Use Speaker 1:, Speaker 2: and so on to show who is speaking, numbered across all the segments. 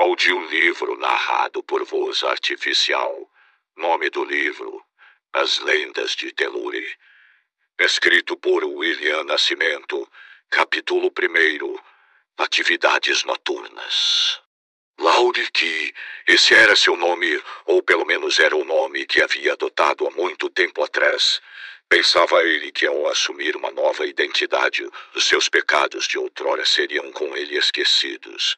Speaker 1: Audiolivro narrado por voz artificial. Nome do livro: As Lendas de Telure. Escrito por William Nascimento. Capítulo 1 Atividades Noturnas. Laurique, esse era seu nome, ou pelo menos era o nome que havia adotado há muito tempo atrás. Pensava ele que ao assumir uma nova identidade, os seus pecados de outrora seriam com ele esquecidos.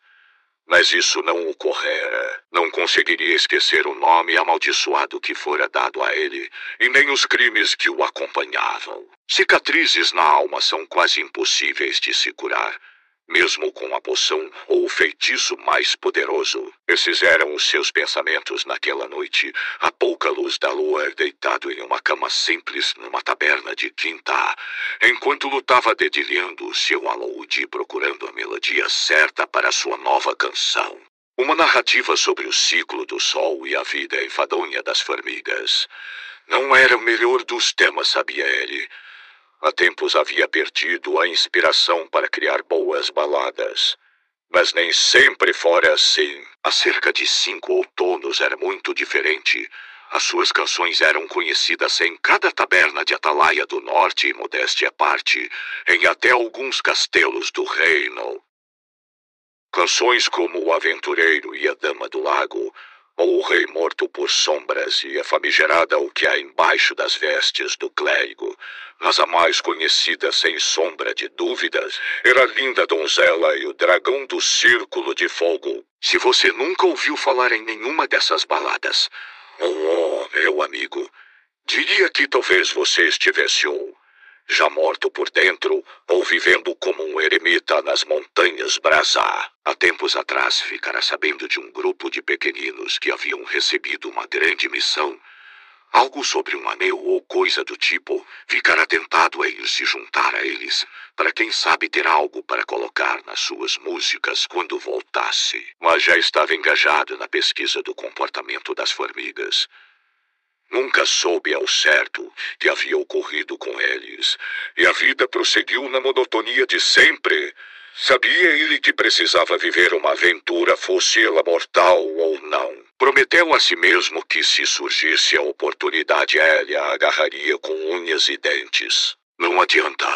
Speaker 1: Mas isso não ocorrera. Não conseguiria esquecer o nome amaldiçoado que fora dado a ele, e nem os crimes que o acompanhavam. Cicatrizes na alma são quase impossíveis de se curar mesmo com a poção ou o feitiço mais poderoso. Esses eram os seus pensamentos naquela noite, à pouca luz da lua, deitado em uma cama simples numa taberna de quinta, enquanto lutava dedilhando seu alaúde procurando a melodia certa para sua nova canção. Uma narrativa sobre o ciclo do sol e a vida enfadonha das formigas. Não era o melhor dos temas, sabia ele Há tempos havia perdido a inspiração para criar boas baladas. Mas nem sempre fora assim. Há cerca de cinco outonos era muito diferente. As suas canções eram conhecidas em cada taberna de Atalaia do Norte e modéstia à parte, em até alguns castelos do reino. Canções como O Aventureiro e a Dama do Lago ou o rei morto por sombras e a famigerada o que há embaixo das vestes do clérigo, mas a mais conhecida sem sombra de dúvidas era a linda donzela e o dragão do círculo de fogo. Se você nunca ouviu falar em nenhuma dessas baladas, oh, meu amigo, diria que talvez você estivesse já morto por dentro ou vivendo como um eremita nas montanhas Brasá. Há tempos atrás ficara sabendo de um grupo de pequeninos que haviam recebido uma grande missão. Algo sobre um anel ou coisa do tipo, ficara tentado a ir se juntar a eles, para quem sabe ter algo para colocar nas suas músicas quando voltasse. Mas já estava engajado na pesquisa do comportamento das formigas. Nunca soube ao certo que havia ocorrido com eles, e a vida prosseguiu na monotonia de sempre. Sabia ele que precisava viver uma aventura, fosse ela mortal ou não. Prometeu a si mesmo que, se surgisse a oportunidade, ele a agarraria com unhas e dentes. Não adianta,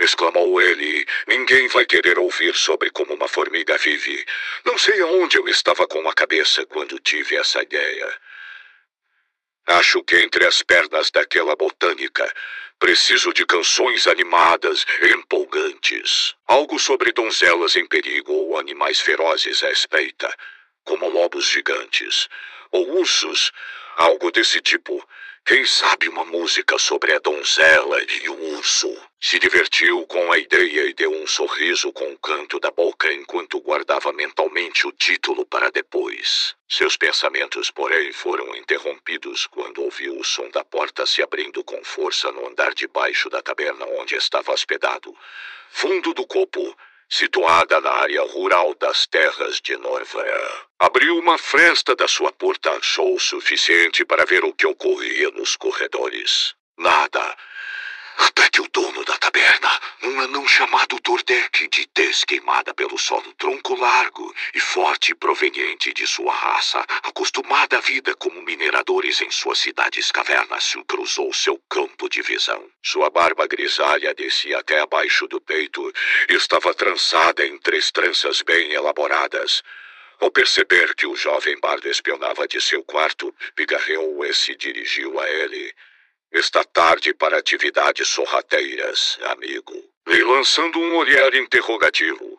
Speaker 1: exclamou ele. Ninguém vai querer ouvir sobre como uma formiga vive. Não sei aonde eu estava com a cabeça quando tive essa ideia. Acho que entre as pernas daquela botânica preciso de canções animadas empolgantes. Algo sobre donzelas em perigo ou animais ferozes à espreita, como lobos gigantes ou ursos, algo desse tipo. Quem sabe uma música sobre a donzela e o urso? Se divertiu com a ideia e deu um sorriso com o canto da boca enquanto guardava mentalmente o título para depois. Seus pensamentos, porém, foram interrompidos quando ouviu o som da porta se abrindo com força no andar de baixo da taberna onde estava hospedado. Fundo do copo, situada na área rural das terras de Norvera. Abriu uma fresta da sua porta, achou o suficiente para ver o que ocorria nos corredores. Nada. Até que o dono da taberna, um anão chamado Tordek, de tez queimada pelo solo, tronco largo e forte proveniente de sua raça, acostumada à vida como mineradores em suas cidades cavernas, cruzou seu campo de visão. Sua barba grisalha descia até abaixo do peito e estava trançada em três tranças bem elaboradas. Ao perceber que o jovem bardo espionava de seu quarto, pigarreou e se dirigiu a ele. Está tarde para atividades sorrateiras, amigo. E lançando um olhar interrogativo.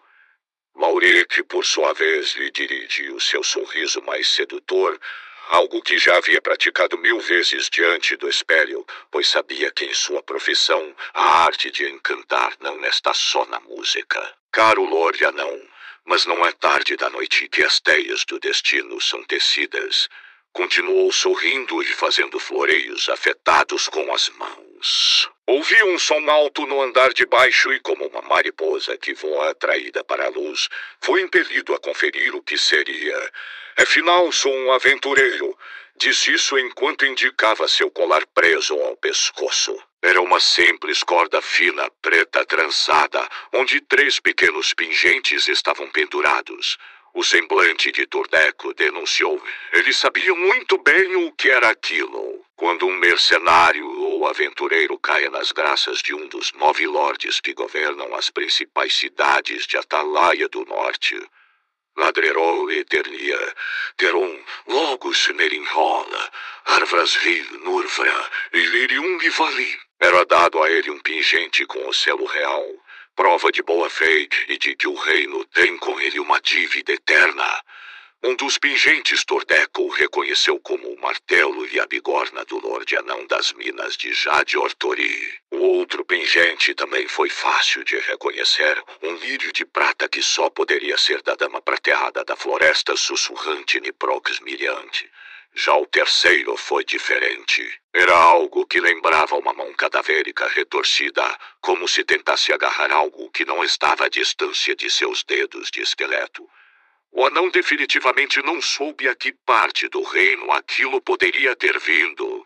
Speaker 1: Mauric, por sua vez, lhe dirigiu seu sorriso mais sedutor, algo que já havia praticado mil vezes diante do espelho, pois sabia que em sua profissão a arte de encantar não está só na música. Caro Lorde Anão, mas não é tarde da noite que as teias do destino são tecidas. Continuou sorrindo e fazendo floreios afetados com as mãos. Ouvi um som alto no andar de baixo e, como uma mariposa que voa atraída para a luz, foi impelido a conferir o que seria. Afinal, sou um aventureiro. Disse isso enquanto indicava seu colar preso ao pescoço. Era uma simples corda fina, preta trançada, onde três pequenos pingentes estavam pendurados. O semblante de Turdeco denunciou. Ele sabia muito bem o que era aquilo. Quando um mercenário ou aventureiro caia nas graças de um dos nove lordes que governam as principais cidades de Atalaia do Norte, Ladrerol Eternia, Teron, Logos Merinhola, Arvrasvil, Nurvra, e Vali. Era dado a ele um pingente com o selo real, prova de boa fé e de que o reino tem com ele uma dívida eterna. Um dos pingentes Tordeco o reconheceu como o martelo e a bigorna do Lorde Anão das Minas de Jade Ortori. O outro pingente também foi fácil de reconhecer, um lírio de prata que só poderia ser da Dama Prateada da Floresta Sussurrante Niprox Miriante. Já o terceiro foi diferente. Era algo que lembrava uma mão cadavérica retorcida, como se tentasse agarrar algo que não estava à distância de seus dedos de esqueleto. O anão definitivamente não soube a que parte do reino aquilo poderia ter vindo.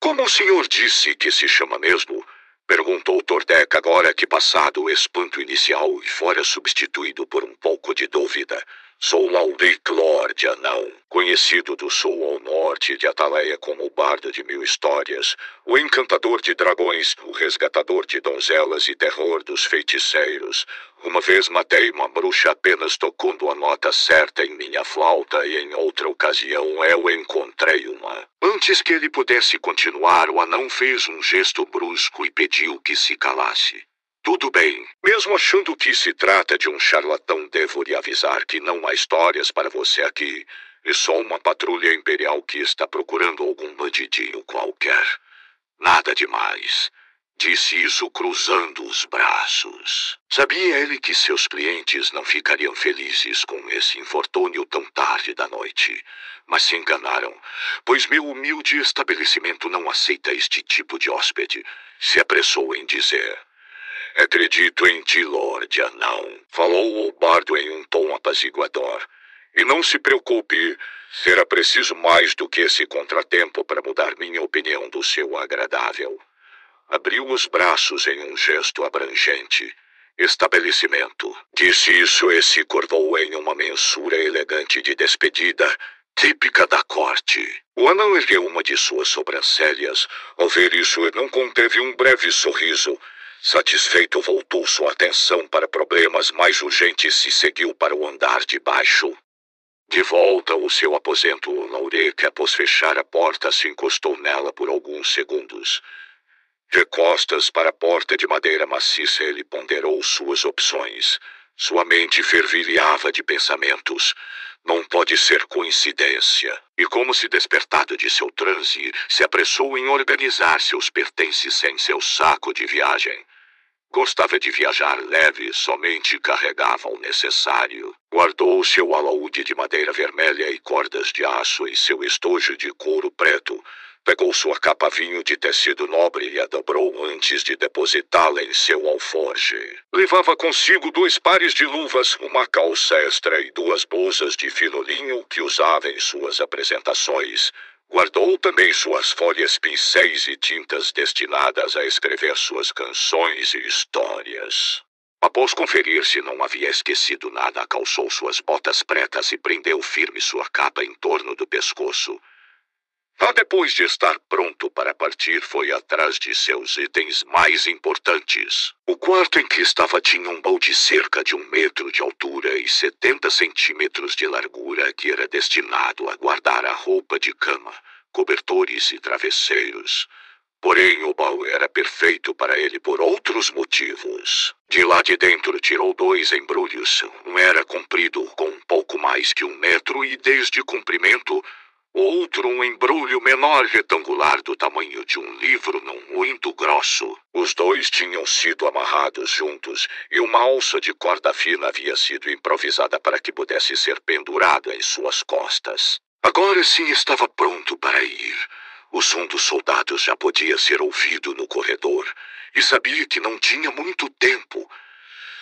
Speaker 1: Como o senhor disse que se chama mesmo? Perguntou Tordek agora que passado o espanto inicial e fora substituído por um pouco de dúvida. Sou Lauric Lord Anão, conhecido do sul ao norte de Ataleia como o bardo de mil histórias, o encantador de dragões, o resgatador de donzelas e terror dos feiticeiros. Uma vez matei uma bruxa apenas tocando a nota certa em minha flauta e em outra ocasião eu encontrei uma. Antes que ele pudesse continuar, o anão fez um gesto brusco e pediu que se calasse. Tudo bem. Mesmo achando que se trata de um charlatão, devo lhe avisar que não há histórias para você aqui. É só uma patrulha imperial que está procurando algum bandidinho qualquer. Nada demais. Disse isso cruzando os braços. Sabia ele que seus clientes não ficariam felizes com esse infortúnio tão tarde da noite. Mas se enganaram, pois meu humilde estabelecimento não aceita este tipo de hóspede. Se apressou em dizer. Acredito em ti, Lorde Anão, falou o bardo em um tom apaziguador. E não se preocupe, será preciso mais do que esse contratempo para mudar minha opinião do seu agradável. Abriu os braços em um gesto abrangente. Estabelecimento. Disse isso e se curvou em uma mensura elegante de despedida, típica da corte. O anão ergueu uma de suas sobrancelhas. Ao ver isso, não conteve um breve sorriso Satisfeito, voltou sua atenção para problemas mais urgentes e seguiu para o andar de baixo. De volta ao seu aposento, Laurek, após fechar a porta, se encostou nela por alguns segundos. De costas para a porta de madeira maciça, ele ponderou suas opções. Sua mente fervilhava de pensamentos. Não pode ser coincidência. E como se despertado de seu transe, se apressou em organizar seus pertences em seu saco de viagem. Gostava de viajar leve, somente carregava o necessário. Guardou seu alaúde de madeira vermelha e cordas de aço e seu estojo de couro preto. Pegou sua capa vinho de tecido nobre e a dobrou antes de depositá-la em seu alforge. Levava consigo dois pares de luvas, uma calça extra e duas blusas de fino linho que usava em suas apresentações. Guardou também suas folhas, pincéis e tintas destinadas a escrever suas canções e histórias. Após conferir se não havia esquecido nada, calçou suas botas pretas e prendeu firme sua capa em torno do pescoço. Depois de estar pronto para partir, foi atrás de seus itens mais importantes. O quarto em que estava tinha um balde cerca de um metro de altura e 70 centímetros de largura que era destinado a guardar a roupa de cama, cobertores e travesseiros. Porém, o baú era perfeito para ele por outros motivos. De lá de dentro tirou dois embrulhos. Um era comprido com um pouco mais que um metro e desde comprimento Outro um embrulho menor retangular do tamanho de um livro não muito grosso. Os dois tinham sido amarrados juntos e uma alça de corda fina havia sido improvisada para que pudesse ser pendurada em suas costas. Agora sim estava pronto para ir. O som dos soldados já podia ser ouvido no corredor e sabia que não tinha muito tempo.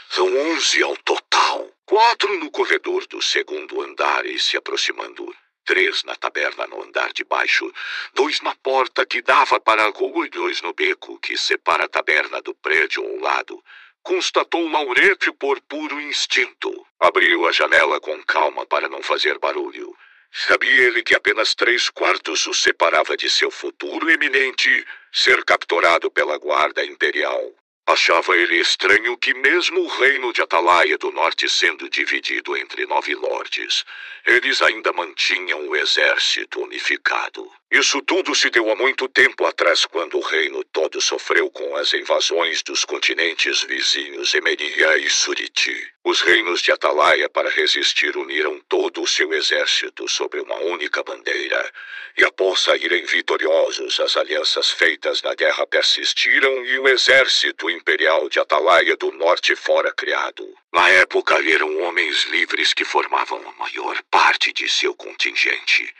Speaker 1: São onze ao total. Quatro no corredor do segundo andar e se aproximando três na taberna no andar de baixo, dois na porta que dava para a rua e dois no beco que separa a taberna do prédio ao lado, constatou Laurete por puro instinto. Abriu a janela com calma para não fazer barulho. Sabia ele que apenas três quartos o separava de seu futuro eminente ser capturado pela guarda imperial. Achava ele estranho que, mesmo o reino de Atalaia do Norte sendo dividido entre nove lordes, eles ainda mantinham o exército unificado. Isso tudo se deu há muito tempo atrás, quando o reino todo sofreu com as invasões dos continentes vizinhos Emeria e Suriti. Os reinos de Atalaia, para resistir, uniram todo o seu exército sobre uma única bandeira. E após saírem vitoriosos, as alianças feitas na guerra persistiram e o exército imperial de Atalaia do Norte fora criado. Na época, eram homens livres que formavam a maior parte de seu contingente.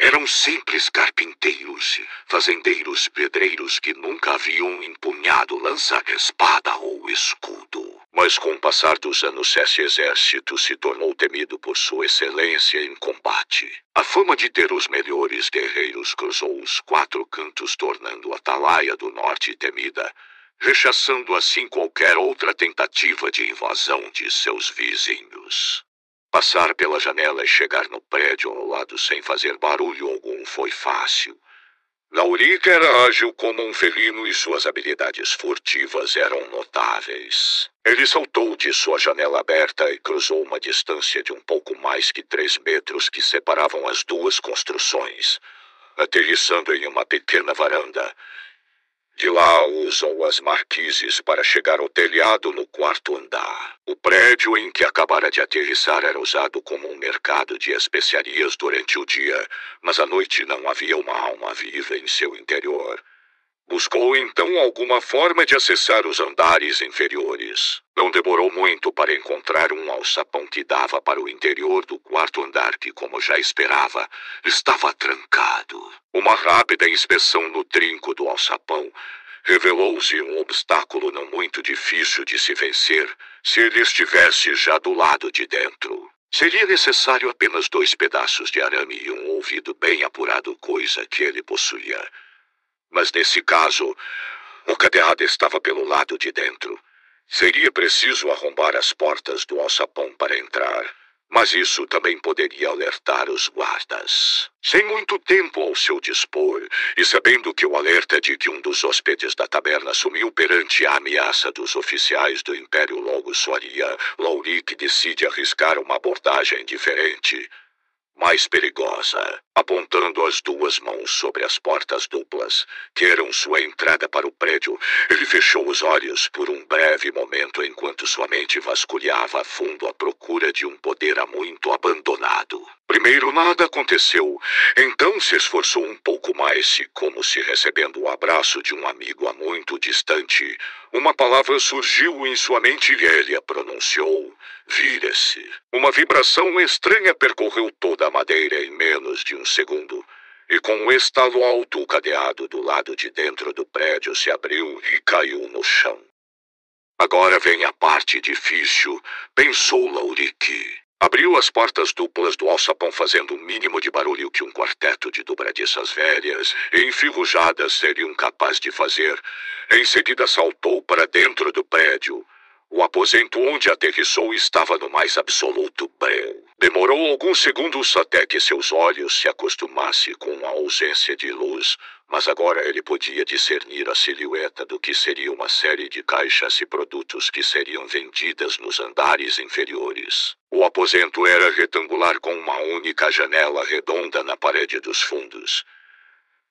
Speaker 1: Eram simples carpinteiros, fazendeiros pedreiros que nunca haviam empunhado lança, espada ou escudo. Mas com o passar dos anos, esse exército se tornou temido por sua excelência em combate. A fama de ter os melhores guerreiros cruzou os quatro cantos, tornando a Atalaia do Norte temida, rechaçando assim qualquer outra tentativa de invasão de seus vizinhos. Passar pela janela e chegar no prédio ao lado sem fazer barulho algum foi fácil. Laurica era ágil como um felino e suas habilidades furtivas eram notáveis. Ele saltou de sua janela aberta e cruzou uma distância de um pouco mais que três metros que separavam as duas construções, aterrissando em uma pequena varanda de lá usam as marquises para chegar ao telhado no quarto andar. O prédio em que acabara de aterrissar era usado como um mercado de especiarias durante o dia, mas à noite não havia uma alma viva em seu interior. Buscou então alguma forma de acessar os andares inferiores. Não demorou muito para encontrar um alçapão que dava para o interior do quarto andar, que, como já esperava, estava trancado. Uma rápida inspeção no trinco do alçapão revelou-se um obstáculo não muito difícil de se vencer se ele estivesse já do lado de dentro. Seria necessário apenas dois pedaços de arame e um ouvido bem apurado, coisa que ele possuía. Mas nesse caso, o cadeado estava pelo lado de dentro. Seria preciso arrombar as portas do alçapão para entrar. Mas isso também poderia alertar os guardas. Sem muito tempo ao seu dispor, e sabendo que o alerta de que um dos hóspedes da taberna sumiu perante a ameaça dos oficiais do Império logo soaria, Lauric decide arriscar uma abordagem diferente mais perigosa, apontando as duas mãos sobre as portas duplas, que eram sua entrada para o prédio. Ele fechou os olhos por um breve momento enquanto sua mente vasculhava a fundo à procura de um poder há muito abandonado. Primeiro nada aconteceu, então se esforçou um pouco mais como se recebendo o abraço de um amigo há muito distante, uma palavra surgiu em sua mente e ele a pronunciou. Vira-se. Uma vibração estranha percorreu toda a madeira em menos de um segundo. E com um estalo alto, o cadeado do lado de dentro do prédio se abriu e caiu no chão. Agora vem a parte difícil, pensou Laurique. Abriu as portas duplas do alçapão fazendo o mínimo de barulho que um quarteto de dobradiças velhas enferrujadas seriam capazes de fazer. Em seguida saltou para dentro do prédio. O aposento onde aterrissou estava no mais absoluto breu. Demorou alguns segundos até que seus olhos se acostumassem com a ausência de luz, mas agora ele podia discernir a silhueta do que seria uma série de caixas e produtos que seriam vendidas nos andares inferiores. O aposento era retangular com uma única janela redonda na parede dos fundos.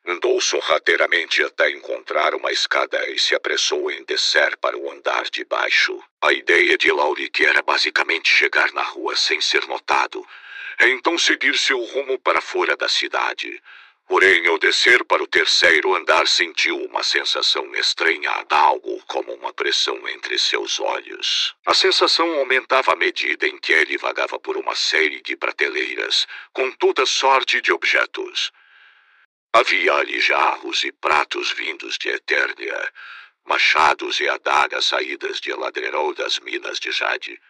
Speaker 1: Andou sorrateiramente até encontrar uma escada e se apressou em descer para o andar de baixo. A ideia de Lauric era basicamente chegar na rua sem ser notado, então seguir seu rumo para fora da cidade. Porém, ao descer para o terceiro andar, sentiu uma sensação estranhada, algo como uma pressão entre seus olhos. A sensação aumentava à medida em que ele vagava por uma série de prateleiras, com toda sorte de objetos. Havia ali jarros e pratos vindos de Eternia, machados e adagas saídas de Eladrerol das minas de Jade.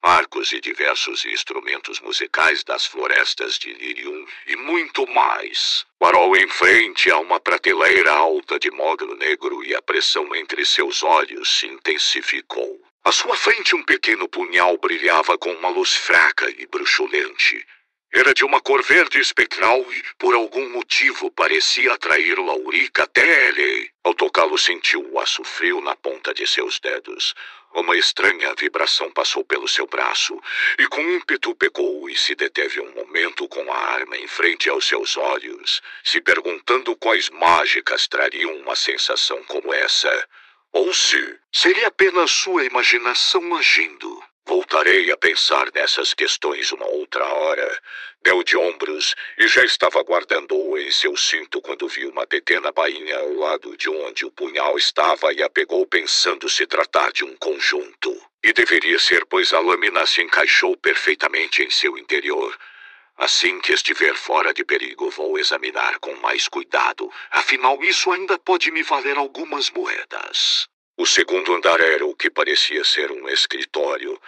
Speaker 1: arcos e diversos instrumentos musicais das florestas de Lirium e muito mais. Parou em frente a uma prateleira alta de mogno negro e a pressão entre seus olhos se intensificou. À sua frente, um pequeno punhal brilhava com uma luz fraca e bruxulente. Era de uma cor verde espectral e, por algum motivo, parecia atrair Laurica até ele. Ao tocá-lo, sentiu o aço frio na ponta de seus dedos. Uma estranha vibração passou pelo seu braço e, com ímpeto, pegou e se deteve um momento com a arma em frente aos seus olhos, se perguntando quais mágicas trariam uma sensação como essa. Ou se seria apenas sua imaginação agindo. Voltarei a pensar nessas questões uma outra hora. Deu de ombros e já estava guardando-o em seu cinto quando viu uma pequena bainha ao lado de onde o punhal estava e a pegou pensando se tratar de um conjunto. E deveria ser, pois a lâmina se encaixou perfeitamente em seu interior. Assim que estiver fora de perigo, vou examinar com mais cuidado. Afinal, isso ainda pode me valer algumas moedas. O segundo andar era o que parecia ser um escritório.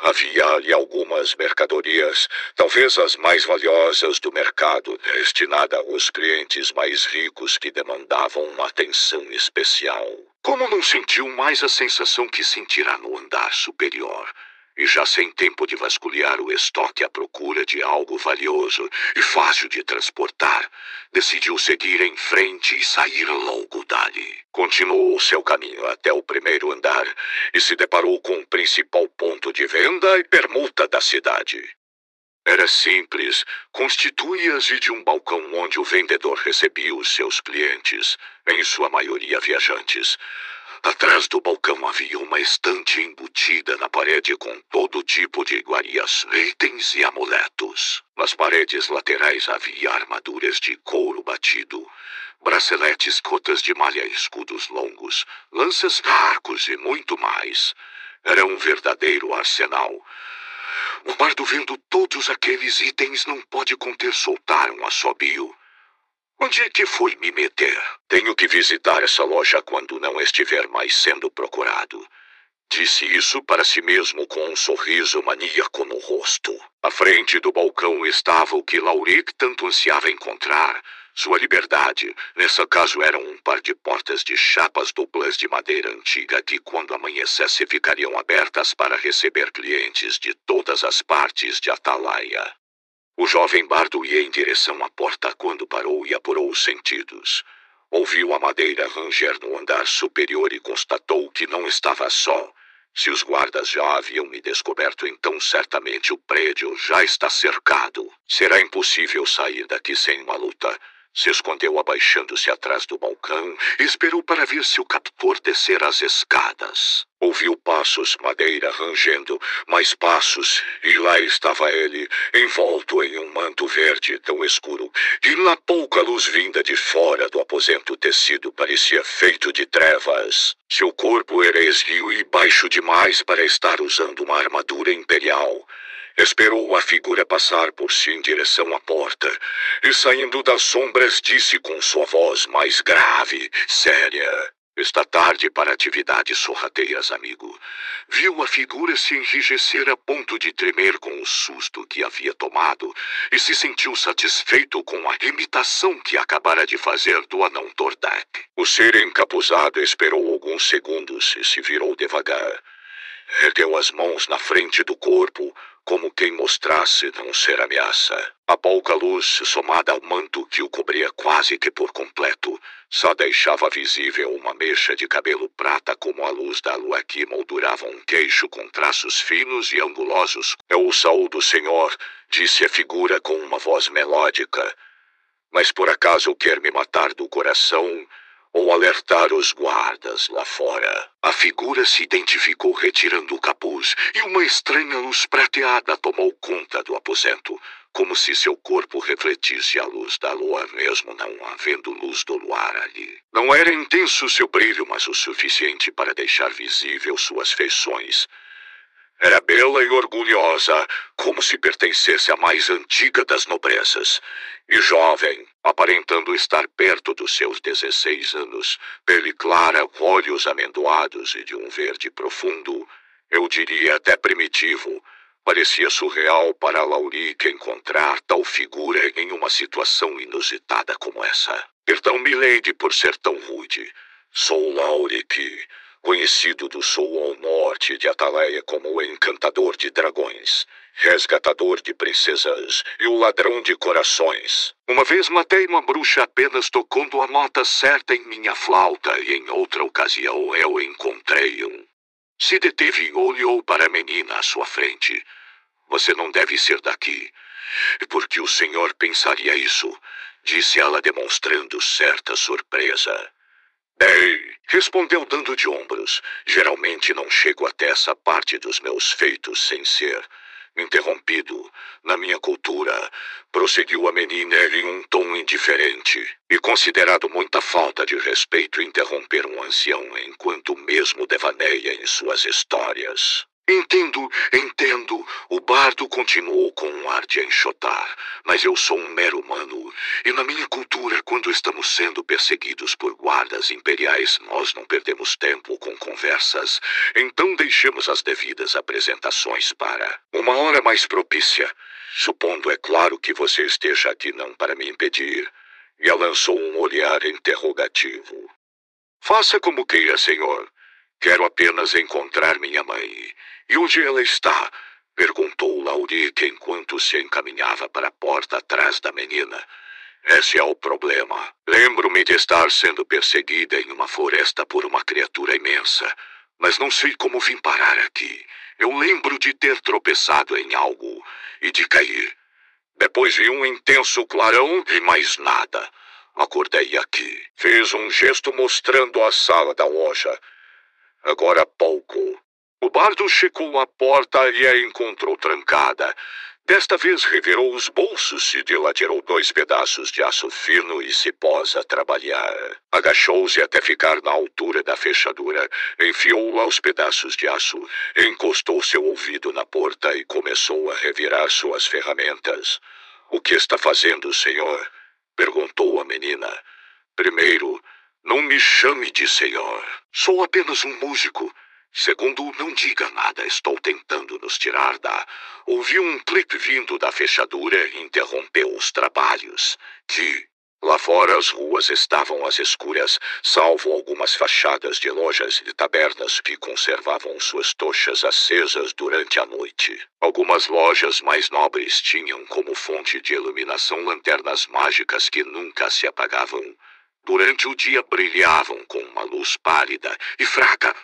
Speaker 1: Havia ali algumas mercadorias, talvez as mais valiosas do mercado, destinada aos clientes mais ricos que demandavam uma atenção especial. Como não sentiu mais a sensação que sentirá no andar superior? E já sem tempo de vasculhar o estoque à procura de algo valioso e fácil de transportar, decidiu seguir em frente e sair logo dali. Continuou seu caminho até o primeiro andar e se deparou com o principal ponto de venda e permuta da cidade. Era simples, constituía-se de um balcão onde o vendedor recebia os seus clientes, em sua maioria viajantes. Atrás do balcão havia uma estante embutida na parede com todo tipo de iguarias, itens e amuletos. Nas paredes laterais havia armaduras de couro batido, braceletes, cotas de malha, escudos longos, lanças, arcos e muito mais. Era um verdadeiro arsenal. O bardo vendo todos aqueles itens não pode conter soltar um assobio. Onde é que foi me meter? Tenho que visitar essa loja quando não estiver mais sendo procurado. Disse isso para si mesmo com um sorriso maníaco no rosto. À frente do balcão estava o que Lauric tanto ansiava encontrar. Sua liberdade. Nesse caso eram um par de portas de chapas duplas de madeira antiga que, quando amanhecesse, ficariam abertas para receber clientes de todas as partes de Atalaia. O jovem bardo ia em direção à porta quando parou e apurou os sentidos. Ouviu a madeira ranger no andar superior e constatou que não estava só. Se os guardas já haviam me descoberto, então certamente o prédio já está cercado. Será impossível sair daqui sem uma luta. Se escondeu abaixando-se atrás do balcão e esperou para ver se o captor descer as escadas. Ouviu passos, madeira rangendo, mais passos, e lá estava ele, envolto em um manto verde tão escuro, e na pouca luz vinda de fora do aposento tecido parecia feito de trevas. Seu corpo era esguio e baixo demais para estar usando uma armadura imperial. Esperou a figura passar por si em direção à porta e, saindo das sombras, disse com sua voz mais grave, séria: Está tarde para atividades sorrateiras, amigo. Viu a figura se enrijecer a ponto de tremer com o susto que havia tomado e se sentiu satisfeito com a imitação que acabara de fazer do anão Tordek. O ser encapuzado esperou alguns segundos e se virou devagar. Ergueu as mãos na frente do corpo, como quem mostrasse não ser ameaça. A pouca luz, somada ao manto que o cobria quase que por completo, só deixava visível uma mecha de cabelo prata como a luz da lua que moldurava um queixo com traços finos e angulosos. É o saúdo, senhor, disse a figura com uma voz melódica. Mas por acaso quer me matar do coração ou alertar os guardas lá fora. A figura se identificou retirando o capuz e uma estranha luz prateada tomou conta do aposento, como se seu corpo refletisse a luz da lua, mesmo não havendo luz do luar ali. Não era intenso seu brilho, mas o suficiente para deixar visível suas feições. Era bela e orgulhosa, como se pertencesse à mais antiga das nobrezas, e jovem, aparentando estar perto dos seus dezesseis anos, pele clara, olhos amendoados e de um verde profundo, eu diria até primitivo, Parecia surreal para Laurique encontrar tal figura em uma situação inusitada como essa. Perdão, Milady, por ser tão rude. Sou Laurique, conhecido do sul ao norte de Ataleia como o encantador de dragões, resgatador de princesas e o ladrão de corações. Uma vez matei uma bruxa apenas tocando a nota certa em minha flauta e em outra ocasião eu encontrei um. Se deteve e olhou para a menina à sua frente. Você não deve ser daqui. Porque o senhor pensaria isso, disse ela demonstrando certa surpresa. Bem, respondeu dando de ombros. Geralmente não chego até essa parte dos meus feitos sem ser interrompido. Na minha cultura, prosseguiu a menina em um tom indiferente, e considerado muita falta de respeito interromper um ancião enquanto mesmo devaneia em suas histórias. Entendo, entendo. O bardo continuou com um ar de enxotar. Mas eu sou um mero humano. E na minha cultura, quando estamos sendo perseguidos por guardas imperiais, nós não perdemos tempo com conversas. Então deixemos as devidas apresentações para uma hora mais propícia. Supondo, é claro, que você esteja aqui não para me impedir. E ela lançou um olhar interrogativo. Faça como queira, senhor. Quero apenas encontrar minha mãe. E onde ela está? Perguntou Laurique enquanto se encaminhava para a porta atrás da menina. Esse é o problema. Lembro-me de estar sendo perseguida em uma floresta por uma criatura imensa. Mas não sei como vim parar aqui. Eu lembro de ter tropeçado em algo e de cair. Depois vi um intenso clarão e mais nada. Acordei aqui. Fiz um gesto mostrando a sala da loja. Agora há pouco. O bardo checou a porta e a encontrou trancada. Desta vez revirou os bolsos e tirou dois pedaços de aço fino e se pôs a trabalhar. Agachou-se até ficar na altura da fechadura, enfiou lá os pedaços de aço, encostou seu ouvido na porta e começou a revirar suas ferramentas. O que está fazendo, senhor? perguntou a menina. Primeiro, não me chame de senhor. Sou apenas um músico. Segundo, não diga nada, estou tentando nos tirar da. Ouvi um clipe vindo da fechadura e interrompeu os trabalhos. Que. Lá fora as ruas estavam às escuras, salvo algumas fachadas de lojas e tabernas que conservavam suas tochas acesas durante a noite. Algumas lojas mais nobres tinham como fonte de iluminação lanternas mágicas que nunca se apagavam. Durante o dia brilhavam com uma luz pálida e fraca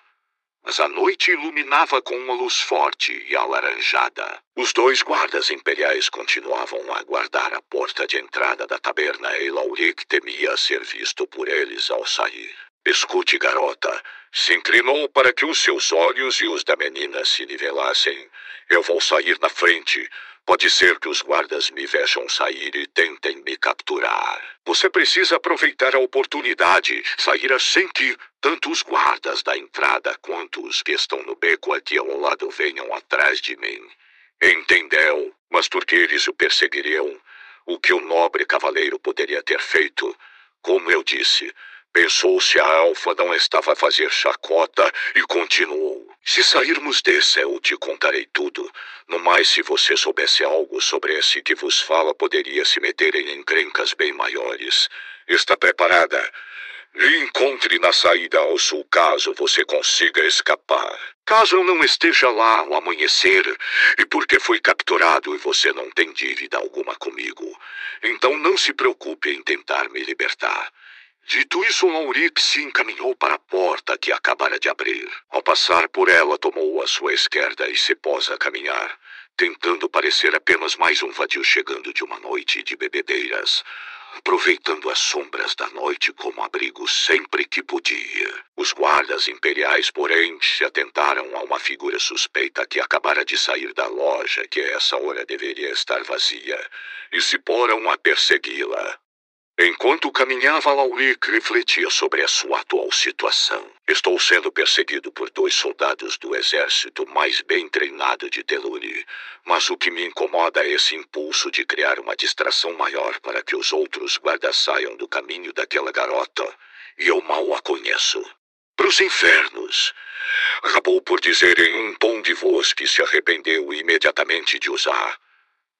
Speaker 1: mas a noite iluminava com uma luz forte e alaranjada. Os dois guardas imperiais continuavam a guardar a porta de entrada da taberna e Lauric temia ser visto por eles ao sair. Escute, garota. Se inclinou para que os seus olhos e os da menina se nivelassem. Eu vou sair na frente. Pode ser que os guardas me vejam sair e tentem me capturar. Você precisa aproveitar a oportunidade, sair assim que tanto os guardas da entrada quanto os que estão no beco aqui ao lado venham atrás de mim. Entendeu? Mas porque eles o perseguiriam, o que o nobre cavaleiro poderia ter feito? Como eu disse, pensou se a alfa não estava a fazer chacota e continuou. Se sairmos desse, eu te contarei tudo. No mais, se você soubesse algo sobre esse que vos fala, poderia se meter em encrencas bem maiores. Está preparada? Encontre na saída ao sul caso você consiga escapar. Caso eu não esteja lá ao amanhecer, e porque fui capturado e você não tem dívida alguma comigo, então não se preocupe em tentar me libertar. Dito isso, Lauric se encaminhou para a porta que acabara de abrir. Ao passar por ela, tomou a sua esquerda e se pôs a caminhar, tentando parecer apenas mais um vadio chegando de uma noite de bebedeiras, aproveitando as sombras da noite como abrigo sempre que podia. Os guardas imperiais, porém, se atentaram a uma figura suspeita que acabara de sair da loja, que a essa hora deveria estar vazia, e se poram a persegui-la. Enquanto caminhava, Lauric refletia sobre a sua atual situação. Estou sendo perseguido por dois soldados do exército mais bem treinado de Teluri, mas o que me incomoda é esse impulso de criar uma distração maior para que os outros guardas saiam do caminho daquela garota, e eu mal a conheço. Para os infernos! acabou por dizer em um tom de voz que se arrependeu imediatamente de usar.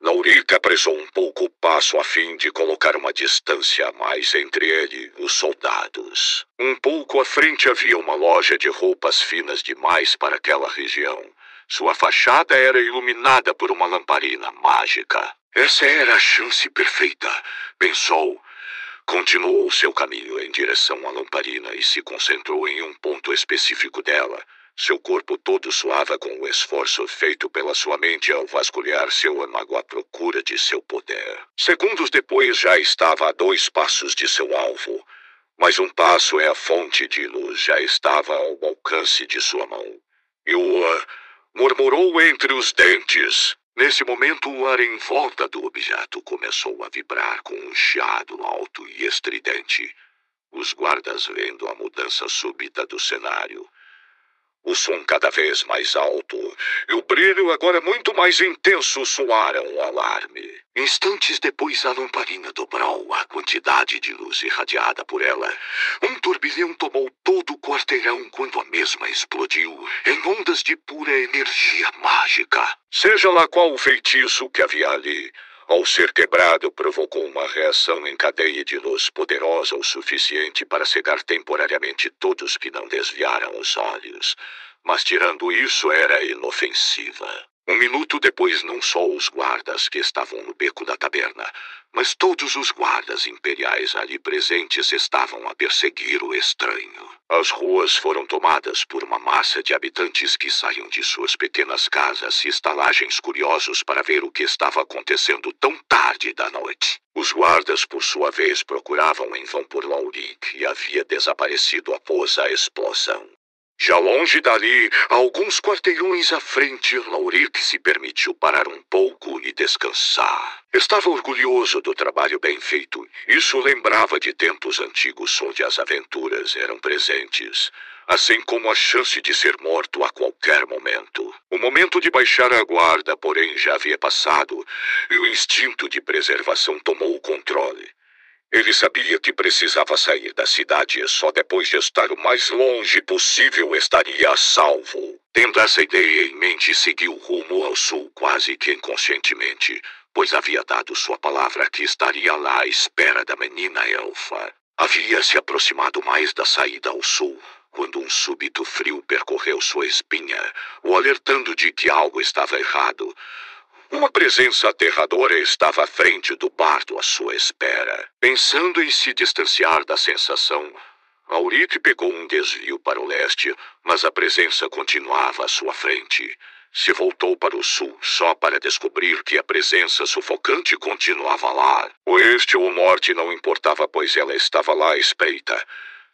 Speaker 1: Laurica apressou um pouco o passo a fim de colocar uma distância a mais entre ele e os soldados. Um pouco à frente havia uma loja de roupas finas demais para aquela região. Sua fachada era iluminada por uma lamparina mágica. Essa era a chance perfeita, pensou. Continuou seu caminho em direção à lamparina e se concentrou em um ponto específico dela. Seu corpo todo suava com o esforço feito pela sua mente ao vasculhar seu âmago à procura de seu poder. Segundos depois já estava a dois passos de seu alvo. Mas um passo é a fonte de luz já estava ao alcance de sua mão. E o murmurou entre os dentes. Nesse momento, o ar em volta do objeto começou a vibrar com um chiado alto e estridente. Os guardas, vendo a mudança súbita do cenário, o som cada vez mais alto e o brilho agora muito mais intenso soaram o alarme. Instantes depois, a lamparina dobrou a quantidade de luz irradiada por ela. Um turbilhão tomou todo o quarteirão quando a mesma explodiu em ondas de pura energia mágica. Seja lá qual o feitiço que havia ali, ao ser quebrado, provocou uma reação em cadeia de luz poderosa o suficiente para cegar temporariamente todos que não desviaram os olhos. Mas, tirando isso, era inofensiva. Um minuto depois, não só os guardas que estavam no beco da taberna, mas todos os guardas imperiais ali presentes estavam a perseguir o estranho. As ruas foram tomadas por uma massa de habitantes que saíam de suas pequenas casas e estalagens curiosos para ver o que estava acontecendo tão tarde da noite. Os guardas, por sua vez, procuravam em vão por Laurie, que havia desaparecido após a explosão. Já longe dali, alguns quarteirões à frente, Lauric se permitiu parar um pouco e descansar. Estava orgulhoso do trabalho bem feito. Isso lembrava de tempos antigos onde as aventuras eram presentes, assim como a chance de ser morto a qualquer momento. O momento de baixar a guarda, porém, já havia passado e o instinto de preservação tomou o controle. Ele sabia que precisava sair da cidade e só depois de estar o mais longe possível estaria a salvo. Tendo essa ideia em mente, seguiu rumo ao sul quase que inconscientemente, pois havia dado sua palavra que estaria lá à espera da menina elfa. Havia se aproximado mais da saída ao sul, quando um súbito frio percorreu sua espinha, o alertando de que algo estava errado. Uma presença aterradora estava à frente do bardo à sua espera. Pensando em se distanciar da sensação, Auric pegou um desvio para o leste, mas a presença continuava à sua frente. Se voltou para o sul só para descobrir que a presença sufocante continuava lá. Oeste ou norte não importava, pois ela estava lá à espreita.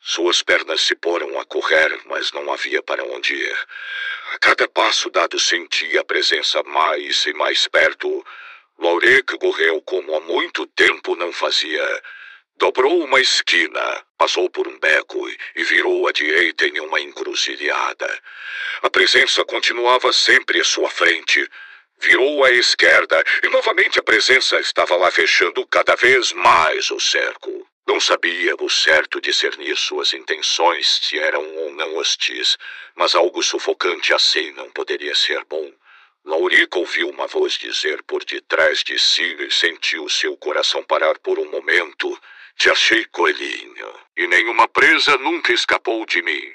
Speaker 1: Suas pernas se poram a correr, mas não havia para onde ir. Cada passo dado sentia a presença mais e mais perto. Laurec correu como há muito tempo não fazia. Dobrou uma esquina, passou por um beco e virou à direita em uma encruzilhada. A presença continuava sempre à sua frente. Virou à esquerda e novamente a presença estava lá fechando cada vez mais o cerco. Não sabia o certo discernir suas intenções, se eram ou não hostis, mas algo sufocante assim não poderia ser bom. Laurico ouviu uma voz dizer por detrás de si e sentiu seu coração parar por um momento. Te achei, coelhinho, e nenhuma presa nunca escapou de mim.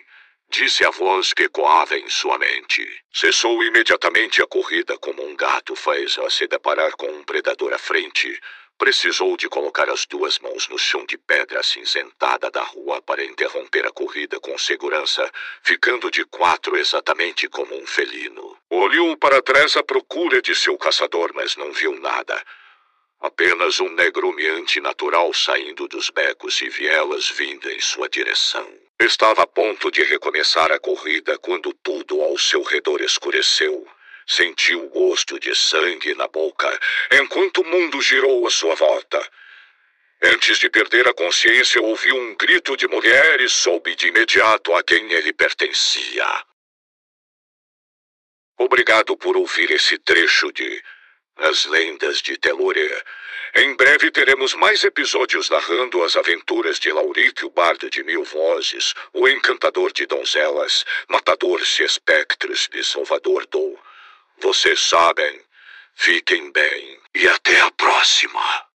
Speaker 1: Disse a voz que ecoava em sua mente. Cessou imediatamente a corrida como um gato faz a se deparar com um predador à frente. Precisou de colocar as duas mãos no chão de pedra cinzentada da rua para interromper a corrida com segurança, ficando de quatro exatamente como um felino. Olhou para trás à procura de seu caçador, mas não viu nada. Apenas um negrume natural saindo dos becos e vielas vindo em sua direção. Estava a ponto de recomeçar a corrida quando tudo ao seu redor escureceu. Sentiu o gosto de sangue na boca enquanto o mundo girou à sua volta. Antes de perder a consciência, ouviu um grito de mulher e soube de imediato a quem ele pertencia. Obrigado por ouvir esse trecho de As lendas de Telúria. Em breve teremos mais episódios narrando as aventuras de Laurique, o bardo de mil vozes, o encantador de donzelas, matador de espectros de Salvador do. Vocês sabem. Fiquem bem e até a próxima.